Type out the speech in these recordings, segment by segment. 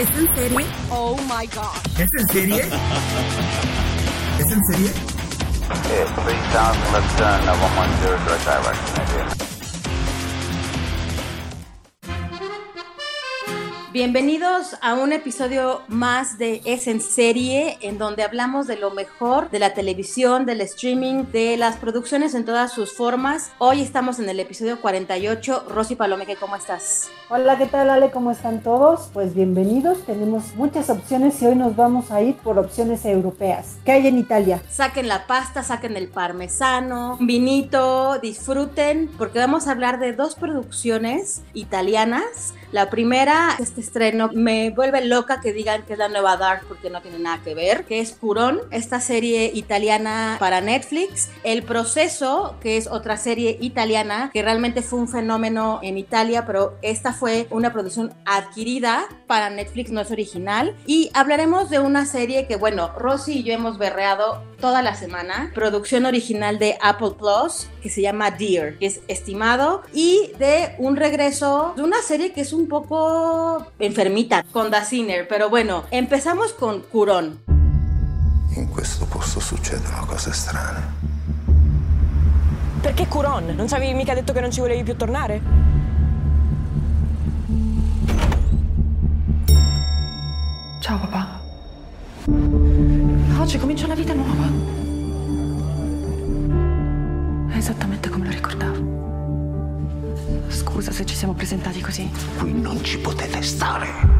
¿Es en serie? Oh my gosh. ¿Es en serie? ¿Es en serie? Okay, 3000 left turn, uh, 110 direct direction, idea. Bienvenidos a un episodio más de Es en serie, en donde hablamos de lo mejor de la televisión, del streaming, de las producciones en todas sus formas. Hoy estamos en el episodio 48. Rosy Palomeque, ¿cómo estás? Hola, ¿qué tal Ale? ¿Cómo están todos? Pues bienvenidos, tenemos muchas opciones y hoy nos vamos a ir por opciones europeas. ¿Qué hay en Italia? Saquen la pasta, saquen el parmesano, vinito, disfruten, porque vamos a hablar de dos producciones italianas. La primera, este estreno, me vuelve loca que digan que es la nueva Dark porque no tiene nada que ver, que es Purón, esta serie italiana para Netflix. El Proceso, que es otra serie italiana que realmente fue un fenómeno en Italia, pero esta fue una producción adquirida para Netflix, no es original. Y hablaremos de una serie que, bueno, Rosy y yo hemos berreado toda la semana, producción original de Apple Plus, que se llama Dear, que es estimado, y de un regreso de una serie que es un poco enfermita con Da Sinner, pero bueno, empezamos con Curón. In questo posto succedono cose strane. Perché Curon? Non ci avevi mica detto che non ci volevi più tornare? Ciao papà. Oggi comincia una vita nuova. È esattamente come lo ricordavo. Scusa se ci siamo presentati così. Qui non ci potete stare.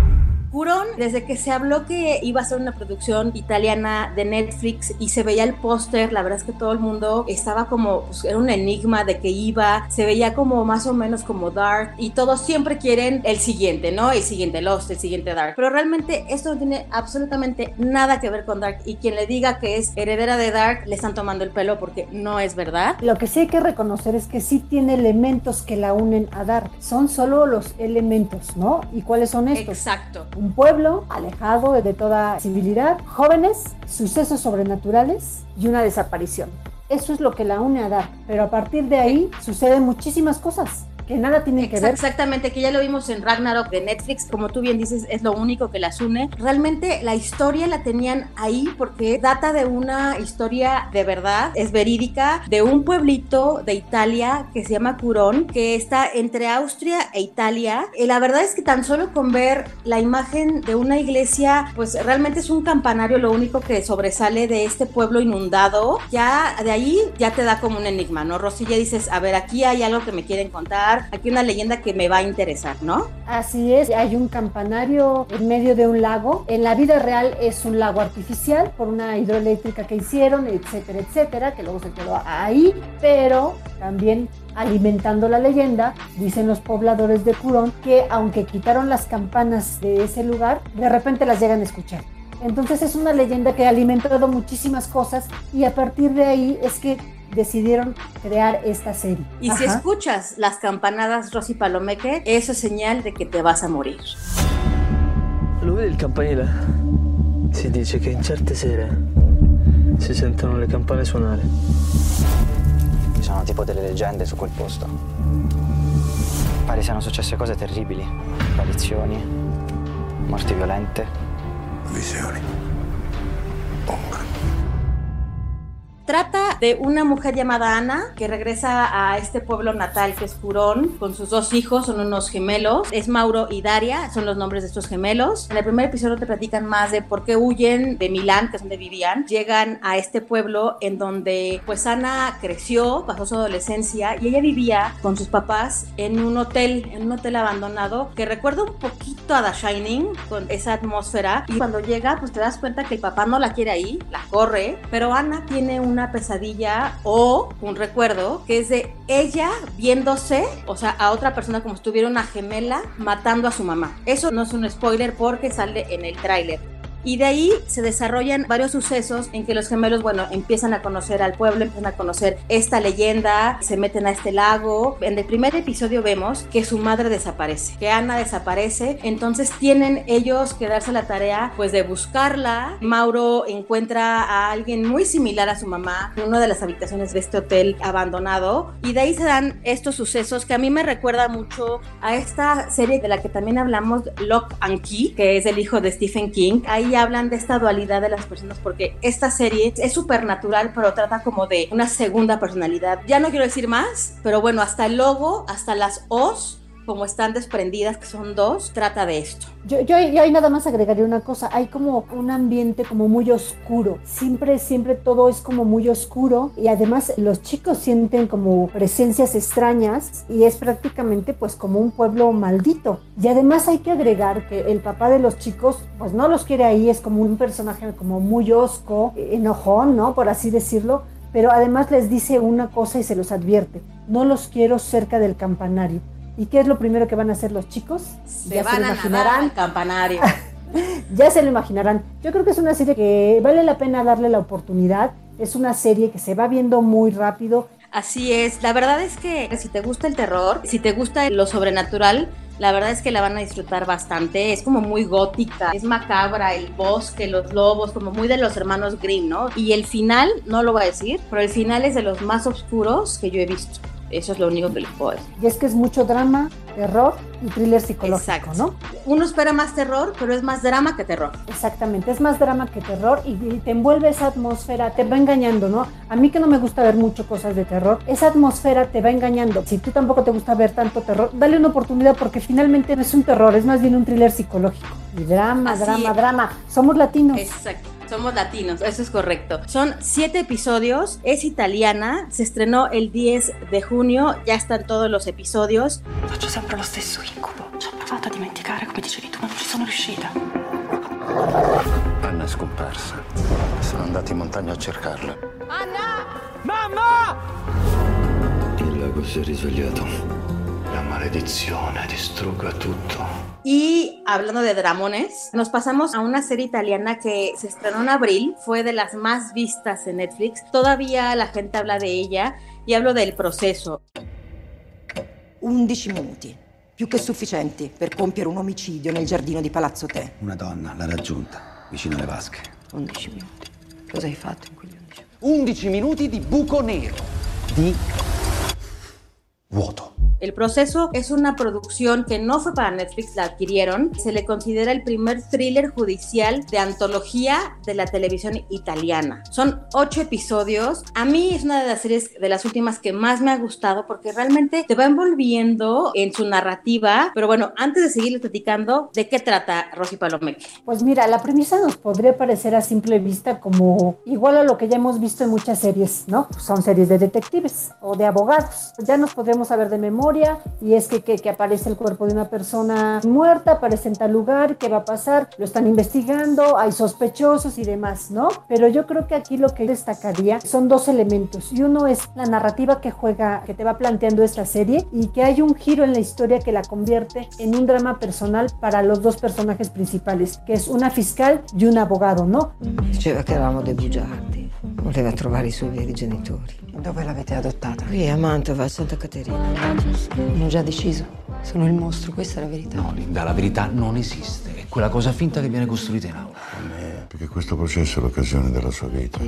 Curón, desde que se habló que iba a ser una producción italiana de Netflix y se veía el póster, la verdad es que todo el mundo estaba como, pues, era un enigma de que iba, se veía como más o menos como Dark y todos siempre quieren el siguiente, ¿no? El siguiente Lost, el siguiente Dark. Pero realmente esto no tiene absolutamente nada que ver con Dark y quien le diga que es heredera de Dark le están tomando el pelo porque no es verdad. Lo que sí hay que reconocer es que sí tiene elementos que la unen a Dark. Son solo los elementos, ¿no? ¿Y cuáles son estos? Exacto. Un pueblo alejado de toda civilidad, jóvenes, sucesos sobrenaturales y una desaparición. Eso es lo que la une a Dark, pero a partir de ahí suceden muchísimas cosas que nada tienen que ver. Exactamente, que ya lo vimos en Ragnarok de Netflix, como tú bien dices, es lo único que las une. Realmente la historia la tenían ahí porque data de una historia de verdad, es verídica, de un pueblito de Italia que se llama Curón, que está entre Austria e Italia. Y la verdad es que tan solo con ver la imagen de una iglesia, pues realmente es un campanario lo único que sobresale de este pueblo inundado. Ya de ahí ya te da como un enigma, ¿no? Rosy, ya dices, a ver, aquí hay algo que me quieren contar, aquí una leyenda que me va a interesar, ¿no? Así es, hay un campanario en medio de un lago. En la vida real es un lago artificial por una hidroeléctrica que hicieron, etcétera, etcétera, que luego se quedó ahí, pero también alimentando la leyenda, dicen los pobladores de Curón que aunque quitaron las campanas de ese lugar, de repente las llegan a escuchar. Entonces es una leyenda que ha alimentado muchísimas cosas y a partir de ahí es que decidieron crear esta serie. Y si Ajá. escuchas las campanadas Rosy Palomeque, eso es señal de que te vas a morir. Lo vedi il campanile? Si dice che in certe sere si sentono le campane suonare. Ci sono tipo delle leggende su quel posto. Pare siano successe cose terribili. Apparizioni, morti violente. Visioni. Ombra. Trata de una mujer llamada Ana que regresa a este pueblo natal que es Curón con sus dos hijos, son unos gemelos, es Mauro y Daria, son los nombres de estos gemelos. En el primer episodio te platican más de por qué huyen de Milán, que es donde vivían, llegan a este pueblo en donde pues Ana creció, pasó su adolescencia y ella vivía con sus papás en un hotel, en un hotel abandonado que recuerda un poquito a The Shining con esa atmósfera. Y cuando llega pues te das cuenta que el papá no la quiere ahí, la corre, pero Ana tiene una una pesadilla o un recuerdo que es de ella viéndose, o sea, a otra persona como si tuviera una gemela matando a su mamá. Eso no es un spoiler porque sale en el tráiler. Y de ahí se desarrollan varios sucesos en que los gemelos, bueno, empiezan a conocer al pueblo, empiezan a conocer esta leyenda, se meten a este lago. En el primer episodio vemos que su madre desaparece, que Ana desaparece, entonces tienen ellos que darse la tarea pues de buscarla. Mauro encuentra a alguien muy similar a su mamá en una de las habitaciones de este hotel abandonado y de ahí se dan estos sucesos que a mí me recuerda mucho a esta serie de la que también hablamos, Lock and Key, que es el hijo de Stephen King. Ahí hablan de esta dualidad de las personas porque esta serie es supernatural, pero trata como de una segunda personalidad. Ya no quiero decir más, pero bueno, hasta el logo, hasta las O's como están desprendidas, que son dos, trata de esto. Yo, yo, yo, ahí nada más agregaría una cosa, hay como un ambiente como muy oscuro, siempre, siempre todo es como muy oscuro y además los chicos sienten como presencias extrañas y es prácticamente pues como un pueblo maldito. Y además hay que agregar que el papá de los chicos pues no los quiere ahí, es como un personaje como muy osco, enojón, ¿no? Por así decirlo, pero además les dice una cosa y se los advierte, no los quiero cerca del campanario ¿Y qué es lo primero que van a hacer los chicos? Se ya van se lo imaginarán. al campanario. ya se lo imaginarán. Yo creo que es una serie que vale la pena darle la oportunidad. Es una serie que se va viendo muy rápido. Así es. La verdad es que si te gusta el terror, si te gusta lo sobrenatural, la verdad es que la van a disfrutar bastante. Es como muy gótica, es macabra, el bosque, los lobos, como muy de los hermanos Grimm, ¿no? Y el final, no lo voy a decir, pero el final es de los más oscuros que yo he visto. Eso es lo único que les puedo decir. Y es que es mucho drama, terror y thriller psicológico, Exacto. ¿no? Uno espera más terror, pero es más drama que terror. Exactamente, es más drama que terror y, y, te envuelve esa atmósfera, te va engañando, ¿no? A mí que no me gusta ver mucho cosas de terror, esa atmósfera te va engañando. Si tú tampoco te gusta ver tanto terror, dale una oportunidad porque finalmente no es un terror, es más bien un thriller psicológico. Y drama, Así drama, es. drama. Somos latinos. Exacto. Somos latinos, eso es correcto. Son siete episodios, es italiana, se estrenó el 10 de junio, ya están todos los episodios. Faccio sempre lo stesso incubo. Ci ho provato a dimenticare come dicevi tu, ma non ci sono riuscita. Anna è scomparsa. Sono andati in montagna a cercarla. Anna! Mamma! Il lago si è risvegliato. La maledizione distrugga tutto. Y hablando de dramones, nos pasamos a una serie italiana que se estrenó en abril, fue de las más vistas en Netflix. Todavía la gente habla de ella y hablo del proceso. 11 minuti, più che sufficienti per compiere un omicidio nel giardino di Palazzo Te. Una donna l'ha raggiunta, vicino alle vasche. 11 minuti. Cosa hai fatto in quegli 11 11 minuti di buco nero. Di vuoto. El proceso es una producción que no fue para Netflix, la adquirieron. Se le considera el primer thriller judicial de antología de la televisión italiana. Son ocho episodios. A mí es una de las series de las últimas que más me ha gustado porque realmente te va envolviendo en su narrativa. Pero bueno, antes de seguir platicando, ¿de qué trata Rosy Palomeque? Pues mira, la premisa nos podría parecer a simple vista como igual a lo que ya hemos visto en muchas series, ¿no? Son series de detectives o de abogados. Ya nos podríamos saber de memoria y es que, que, que, aparece el cuerpo de una persona muerta, aparece en tal lugar, ¿qué va a pasar? Lo están investigando, hay sospechosos y demás, ¿no? Pero yo creo que aquí lo que destacaría son dos elementos y uno es la narrativa que juega, que te va planteando esta serie y que hay un giro en la historia que la convierte en un drama personal para los dos personajes principales, que es una fiscal y un abogado, ¿no? Diceva che eravamo dei bugiardi, voleva trovare i suoi veri genitori. Dove l'avete adottata? Qui a Mantova, a Santa Caterina. Non ho già deciso. Sono il mostro, questa è la verità. No, Linda, la verità non esiste. È quella cosa finta che viene costruita in aula. Perché questo processo è l'occasione della sua vita.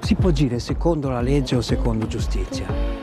Si può agire secondo la legge o secondo giustizia.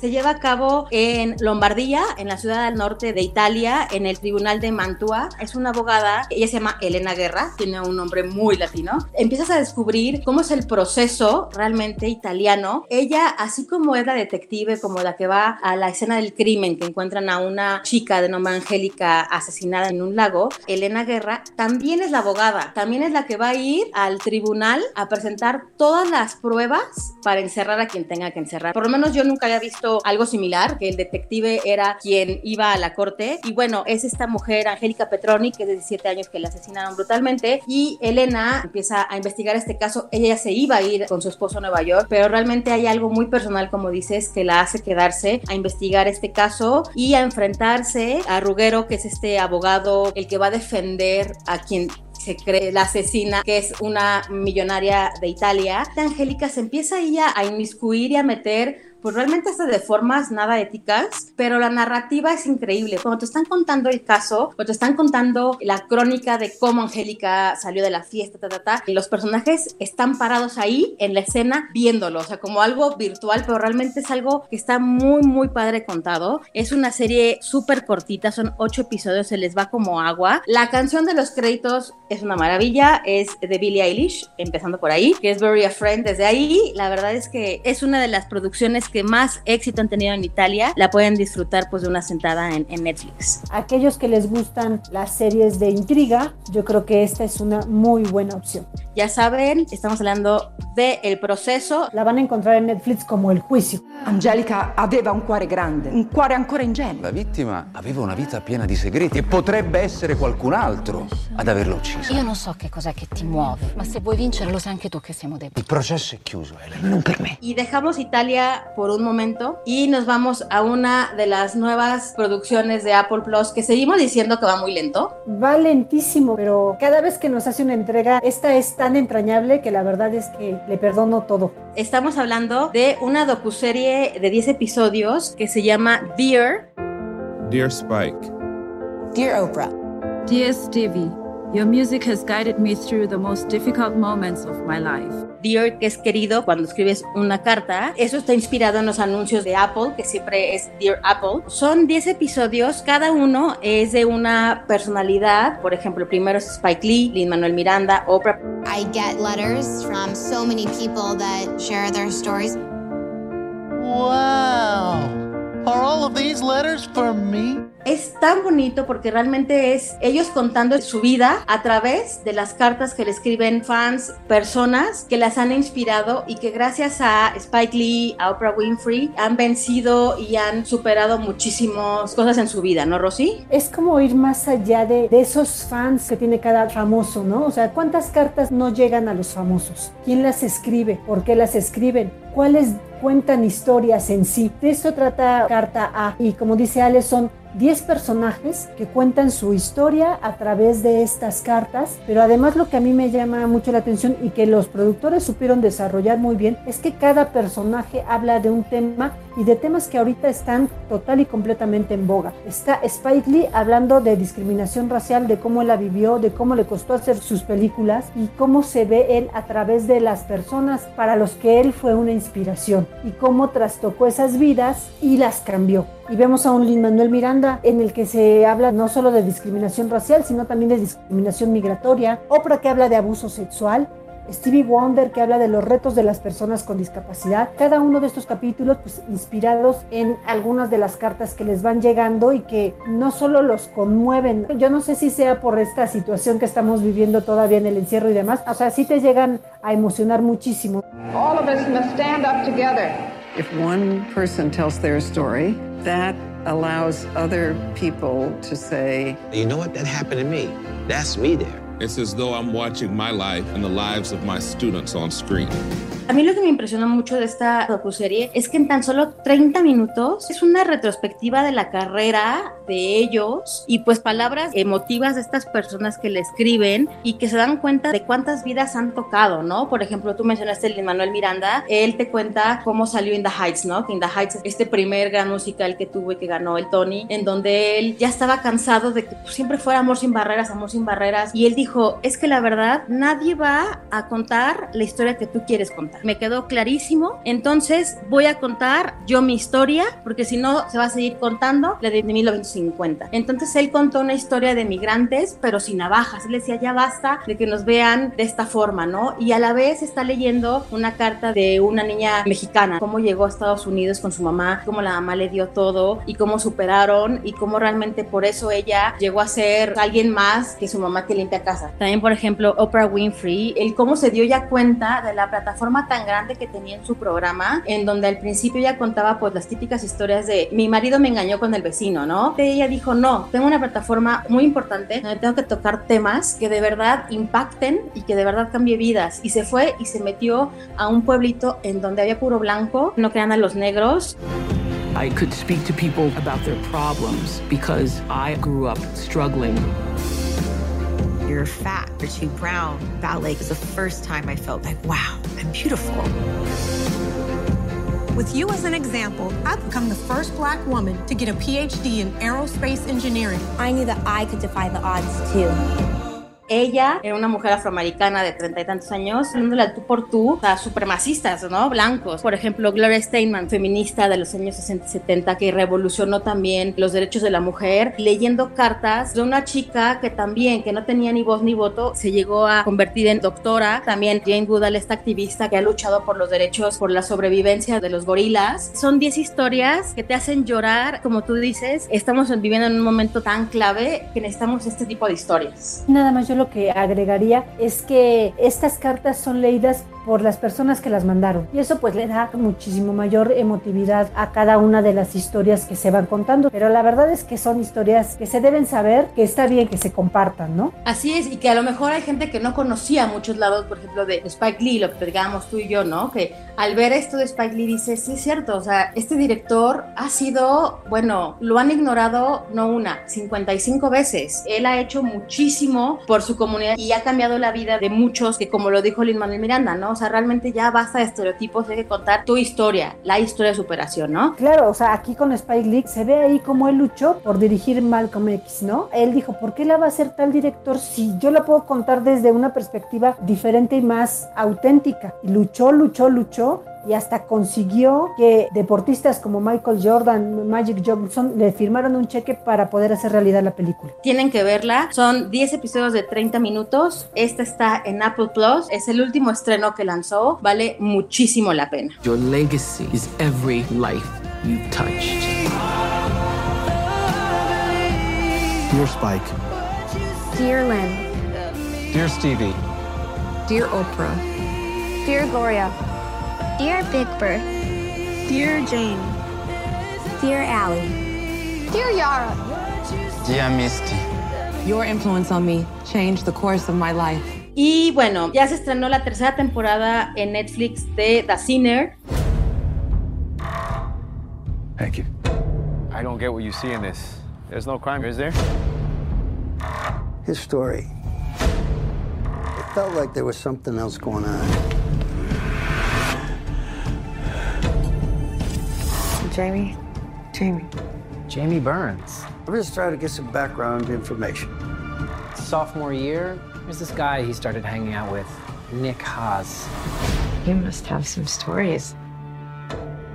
Se lleva a cabo en Lombardía, en la ciudad al norte de Italia, en el Tribunal de Mantua. Es una abogada, ella se llama Elena Guerra, tiene un nombre muy latino. Empiezas a descubrir cómo es el proceso realmente italiano. Ella, así como es la detective, como la que va a la escena del crimen, que encuentran a una chica de nombre Angélica asesinada en un lago, Elena Guerra también es la abogada, también es la que va a ir al tribunal a presentar todas las pruebas para encerrar a quien tenga que encerrar. Por lo menos yo nunca había visto algo similar, que el detective era quien iba a la corte. Y bueno, es esta mujer, Angélica Petroni, que es de 17 años que la asesinaron brutalmente. Y Elena empieza a investigar este caso. Ella se iba a ir con su esposo a Nueva York, pero realmente hay algo muy personal, como dices, que la hace quedarse a investigar este caso y a enfrentarse a Ruggero, que es este abogado, el que va a defender a quien se cree la asesina, que es una millonaria de Italia. Angélica se empieza ella a inmiscuir y a meter pues realmente hasta de formas nada éticas, pero la narrativa es increíble. Cuando te están contando el caso, cuando te están contando la crónica de cómo Angélica salió de la fiesta, ta, ta, ta, y los personajes están parados ahí en la escena viéndolo, o sea, como algo virtual, pero realmente es algo que está muy, muy padre contado. Es una serie súper cortita, son ocho episodios, se les va como agua. La canción de los créditos es una maravilla, es de Billie Eilish, empezando por ahí, que es Very a Friend. Desde ahí, la verdad es que es una de las producciones que más éxito han tenido en Italia, la pueden disfrutar pues de una sentada en, en, Netflix. Aquellos que les gustan las series de intriga, yo creo que esta es una muy buena opción. Ya saben, estamos hablando de El Proceso. La van a encontrar en Netflix como El Juicio. Angelica aveva un cuore grande, un cuore ancora ingenuo. La vittima aveva una vita piena di segreti e potrebbe essere qualcun altro ad averla uccisa. Io non so che cos'è che ti muove, ma se vuoi vincere lo sai anche tu che siamo deboli. Il processo è chiuso, Elena, non per me. Y dejamos Italia por un momento y nos vamos a una de las nuevas producciones de Apple Plus que seguimos diciendo que va muy lento. Va lentísimo, pero cada vez que nos hace una entrega, esta es tan entrañable que la verdad es que le perdono todo. Estamos hablando de una docuserie de 10 episodios que se llama Dear. Dear Spike. Dear Oprah. Dear Stevie. Your music has guided me through the most difficult moments of my life. Dear, que es querido cuando escribes una carta. Eso está inspirado en los anuncios de Apple, que siempre es Dear Apple. Son 10 episodios, cada uno es de una personalidad. Por ejemplo, el primero es Spike Lee, Lin Manuel Miranda, Oprah. I get letters from so many people that share their stories. Wow. Are all of these letters for me? Es tan bonito porque realmente es ellos contando su vida a través de las cartas que le escriben fans, personas que las han inspirado y que gracias a Spike Lee, a Oprah Winfrey, han vencido y han superado muchísimas cosas en su vida, ¿no, Rosy? Es como ir más allá de, de esos fans que tiene cada famoso, ¿no? O sea, ¿cuántas cartas no llegan a los famosos? ¿Quién las escribe? ¿Por qué las escriben? ¿Cuáles cuentan historias en sí? De eso trata Carta A. Y como dice Ale, son 10 personajes que cuentan su historia a través de estas cartas, pero además lo que a mí me llama mucho la atención y que los productores supieron desarrollar muy bien es que cada personaje habla de un tema y de temas que ahorita están total y completamente en boga. Está Spike Lee hablando de discriminación racial, de cómo él la vivió, de cómo le costó hacer sus películas y cómo se ve él a través de las personas para los que él fue una inspiración y cómo trastocó esas vidas y las cambió. Y vemos a un Lin Manuel Miranda en el que se habla no solo de discriminación racial, sino también de discriminación migratoria. Oprah que habla de abuso sexual. Stevie Wonder que habla de los retos de las personas con discapacidad. Cada uno de estos capítulos pues inspirados en algunas de las cartas que les van llegando y que no solo los conmueven. Yo no sé si sea por esta situación que estamos viviendo todavía en el encierro y demás. O sea, sí te llegan a emocionar muchísimo. All of us must stand up together. If one person tells their story, that allows other people to say, You know what? That happened to me. That's me there. It's as though I'm watching my life and the lives of my students on screen. A mí lo que me impresionó mucho de esta docuserie es que en tan solo 30 minutos es una retrospectiva de la carrera de ellos y pues palabras emotivas de estas personas que le escriben y que se dan cuenta de cuántas vidas han tocado, ¿no? Por ejemplo, tú mencionaste el Manuel Miranda, él te cuenta cómo salió In the Heights, ¿no? In the Heights este primer gran musical que tuvo y que ganó el Tony, en donde él ya estaba cansado de que siempre fuera amor sin barreras, amor sin barreras y él dijo, es que la verdad nadie va a contar la historia que tú quieres contar me quedó clarísimo. Entonces voy a contar yo mi historia, porque si no se va a seguir contando la de 1950. Entonces él contó una historia de migrantes, pero sin navajas. Él decía, ya basta de que nos vean de esta forma, ¿no? Y a la vez está leyendo una carta de una niña mexicana, cómo llegó a Estados Unidos con su mamá, cómo la mamá le dio todo y cómo superaron y cómo realmente por eso ella llegó a ser alguien más que su mamá que limpia casa También, por ejemplo, Oprah Winfrey, el cómo se dio ya cuenta de la plataforma tan grande que tenía en su programa, en donde al principio ya contaba pues las típicas historias de mi marido me engañó con el vecino, ¿no? Y ella dijo, no, tengo una plataforma muy importante donde tengo que tocar temas que de verdad impacten y que de verdad cambie vidas. Y se fue y se metió a un pueblito en donde había puro blanco, no crean a los negros. I could speak to people about their problems because I grew up struggling. You're fat, you're too brown. Ballet was the first time I felt like, wow, I'm beautiful. With you as an example, I've become the first black woman to get a PhD in aerospace engineering. I knew that I could defy the odds too. Ella era una mujer afroamericana de treinta y tantos años, dándole tú por tú, sea, supremacistas, ¿no? Blancos. Por ejemplo, Gloria Steinman, feminista de los años 60 y 70, que revolucionó también los derechos de la mujer, leyendo cartas de una chica que también, que no tenía ni voz ni voto, se llegó a convertir en doctora. También Jane Goodall, esta activista que ha luchado por los derechos, por la sobrevivencia de los gorilas. Son 10 historias que te hacen llorar, como tú dices, estamos viviendo en un momento tan clave que necesitamos este tipo de historias. Nada más yo lo que agregaría es que estas cartas son leídas por las personas que las mandaron y eso pues le da muchísimo mayor emotividad a cada una de las historias que se van contando pero la verdad es que son historias que se deben saber que está bien que se compartan ¿no? Así es y que a lo mejor hay gente que no conocía muchos lados por ejemplo de Spike Lee lo que tú y yo ¿no? que al ver esto de Spike Lee dice sí es cierto o sea este director ha sido bueno lo han ignorado no una 55 veces él ha hecho muchísimo por su comunidad y ha cambiado la vida de muchos que como lo dijo Lin Manuel Miranda ¿no? O sea, realmente ya basta de estereotipos, hay que contar tu historia, la historia de superación, ¿no? Claro, o sea, aquí con Spike Lee se ve ahí como él luchó por dirigir Malcolm X, ¿no? Él dijo, ¿por qué la va a hacer tal director si yo la puedo contar desde una perspectiva diferente y más auténtica? Luchó, luchó, luchó y hasta consiguió que deportistas como Michael Jordan, Magic Johnson le firmaron un cheque para poder hacer realidad la película. Tienen que verla, son 10 episodios de 30 minutos, esta está en Apple Plus, es el último estreno que lanzó, vale muchísimo la pena. Your legacy is every life you've touched. Dear Spike. Dear Lynn. Dear Stevie. Dear Oprah. Dear Gloria. Dear Big Bird. Dear Jane. Dear Allie. Dear Yara. Dear Misty. Your influence on me changed the course of my life. Y bueno, ya se estrenó la tercera temporada en Netflix de The Sinner. Thank you. I don't get what you see in this. There's no crime, is there? His story. It felt like there was something else going on. Jamie? Jamie. Jamie Burns. I'm just trying to get some background information. Sophomore year, there's this guy he started hanging out with, Nick Haas. You must have some stories.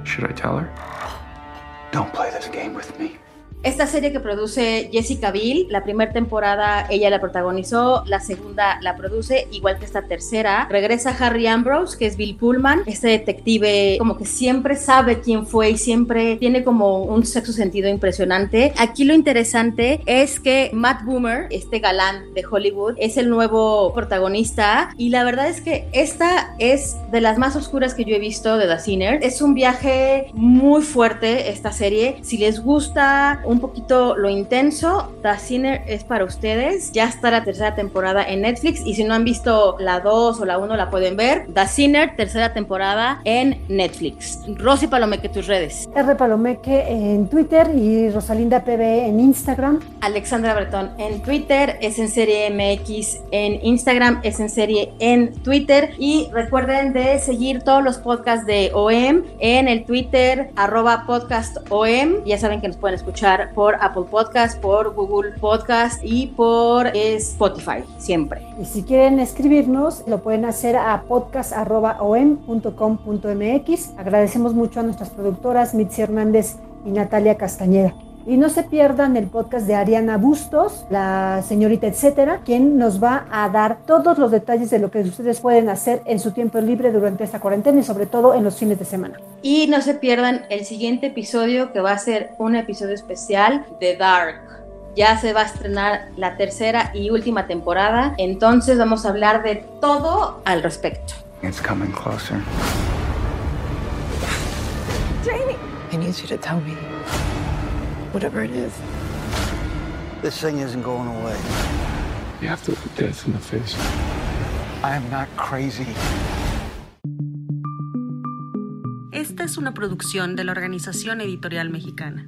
Should I tell her? Don't play this game with me. Esta serie que produce Jessica Biel, la primera temporada ella la protagonizó, la segunda la produce, igual que esta tercera. Regresa Harry Ambrose, que es Bill Pullman, este detective como que siempre sabe quién fue y siempre tiene como un sexo sentido impresionante. Aquí lo interesante es que Matt Boomer, este galán de Hollywood, es el nuevo protagonista y la verdad es que esta es de las más oscuras que yo he visto de The Sinner. Es un viaje muy fuerte esta serie. Si les gusta un poquito lo intenso, The Sinner es para ustedes. Ya está la tercera temporada en Netflix y si no han visto la 2 o la 1 la pueden ver. The Sinner, tercera temporada en Netflix. Rosy Palomeque, tus redes. R Palomeque en Twitter y Rosalinda PB en Instagram. Alexandra Bretón en Twitter, es en serie MX en Instagram, es en serie en Twitter y recuerden de seguir todos los podcasts de OM en el Twitter arroba podcast OM. Ya saben que nos pueden escuchar por Apple Podcast, por Google Podcast y por Spotify, siempre. Y si quieren escribirnos, lo pueden hacer a podcast.om.com.mx. Agradecemos mucho a nuestras productoras Mitzi Hernández y Natalia Castañeda. Y no se pierdan el podcast de Ariana Bustos, la señorita etcétera, quien nos va a dar todos los detalles de lo que ustedes pueden hacer en su tiempo libre durante esta cuarentena y sobre todo en los fines de semana. Y no se pierdan el siguiente episodio que va a ser un episodio especial de Dark. ya se va a estrenar la tercera y última temporada, entonces vamos a hablar de todo al respecto. It's coming closer. Jamie! I need you to tell me whatever it is. This thing isn't going away. You have to look death in the face. I am not crazy. Esta es una producción de la Organización Editorial Mexicana.